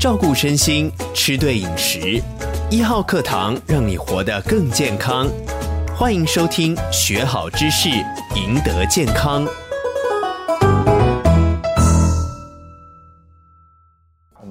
照顾身心，吃对饮食。一号课堂让你活得更健康。欢迎收听，学好知识，赢得健康。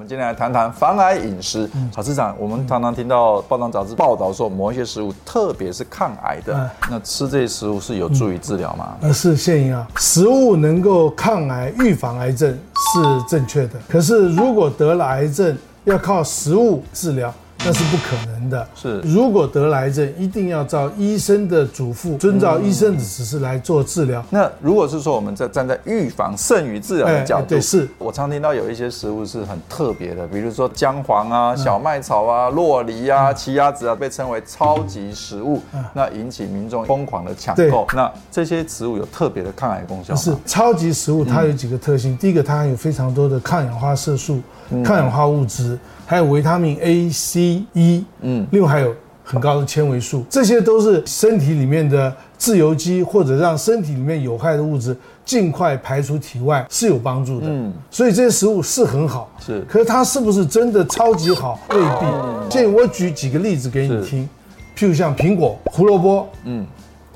今天来谈谈防癌饮食。曹市长，我们常常听到报章杂志报道说，某一些食物特别是抗癌的，那吃这些食物是有助于治疗吗？呃，是谢英啊，食物能够抗癌、预防癌症是正确的。可是如果得了癌症，要靠食物治疗。那是不可能的。是，如果得癌症，一定要照医生的嘱咐，遵照医生的指示来做治疗。那如果是说我们在站在预防胜于治疗的角度，对，是我常听到有一些食物是很特别的，比如说姜黄啊、小麦草啊、洛梨啊、奇亚籽啊，被称为超级食物，那引起民众疯狂的抢购。那这些食物有特别的抗癌功效？是超级食物，它有几个特性。第一个，它含有非常多的抗氧化色素、抗氧化物质。还有维他命 A、C、E，嗯，另外还有很高的纤维素，这些都是身体里面的自由基，或者让身体里面有害的物质尽快排出体外是有帮助的。嗯，所以这些食物是很好，是。可是它是不是真的超级好？未必。建议我举几个例子给你听，譬如像苹果、胡萝卜，嗯，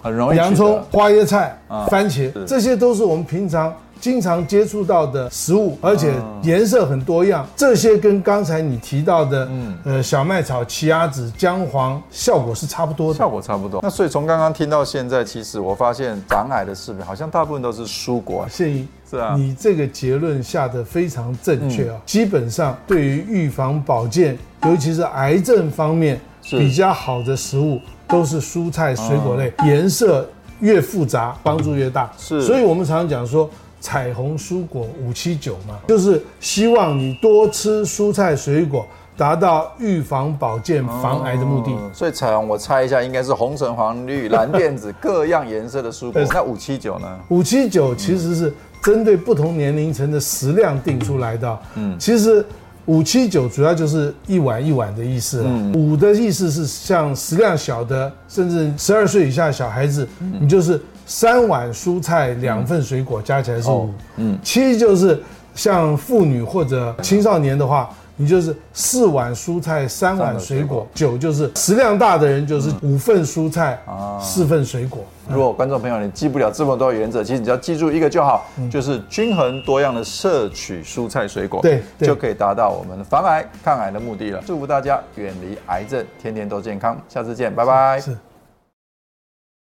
很容易。洋葱、花椰菜、番茄，这些都是我们平常。经常接触到的食物，而且颜色很多样，这些跟刚才你提到的，嗯，呃，小麦草、奇亚籽、姜黄，效果是差不多的。效果差不多。那所以从刚刚听到现在，其实我发现长癌的食品好像大部分都是蔬果。谢宜，是啊，你这个结论下的非常正确啊。基本上对于预防保健，尤其是癌症方面比较好的食物，都是蔬菜水果类，颜色越复杂，帮助越大。是，所以我们常常讲说。彩虹蔬果五七九嘛，就是希望你多吃蔬菜水果，达到预防保健、防癌的目的。哦、所以彩虹，我猜一下，应该是红橙黄绿蓝靛紫各样颜色的蔬果。那五七九呢？五七九其实是针对不同年龄层的食量定出来的。嗯，其实五七九主要就是一碗一碗的意思了。嗯、五的意思是像食量小的，甚至十二岁以下的小孩子，嗯、你就是。三碗蔬菜，两份水果，加起来是五。嗯，七就是像妇女或者青少年的话，你就是四碗蔬菜，三碗水果。九就是食量大的人，就是五份蔬菜，四份水果。如果观众朋友你记不了这么多原则，其实你只要记住一个就好，就是均衡多样的摄取蔬菜水果，对，就可以达到我们防癌抗癌的目的了。祝福大家远离癌症，天天都健康。下次见，拜拜。是。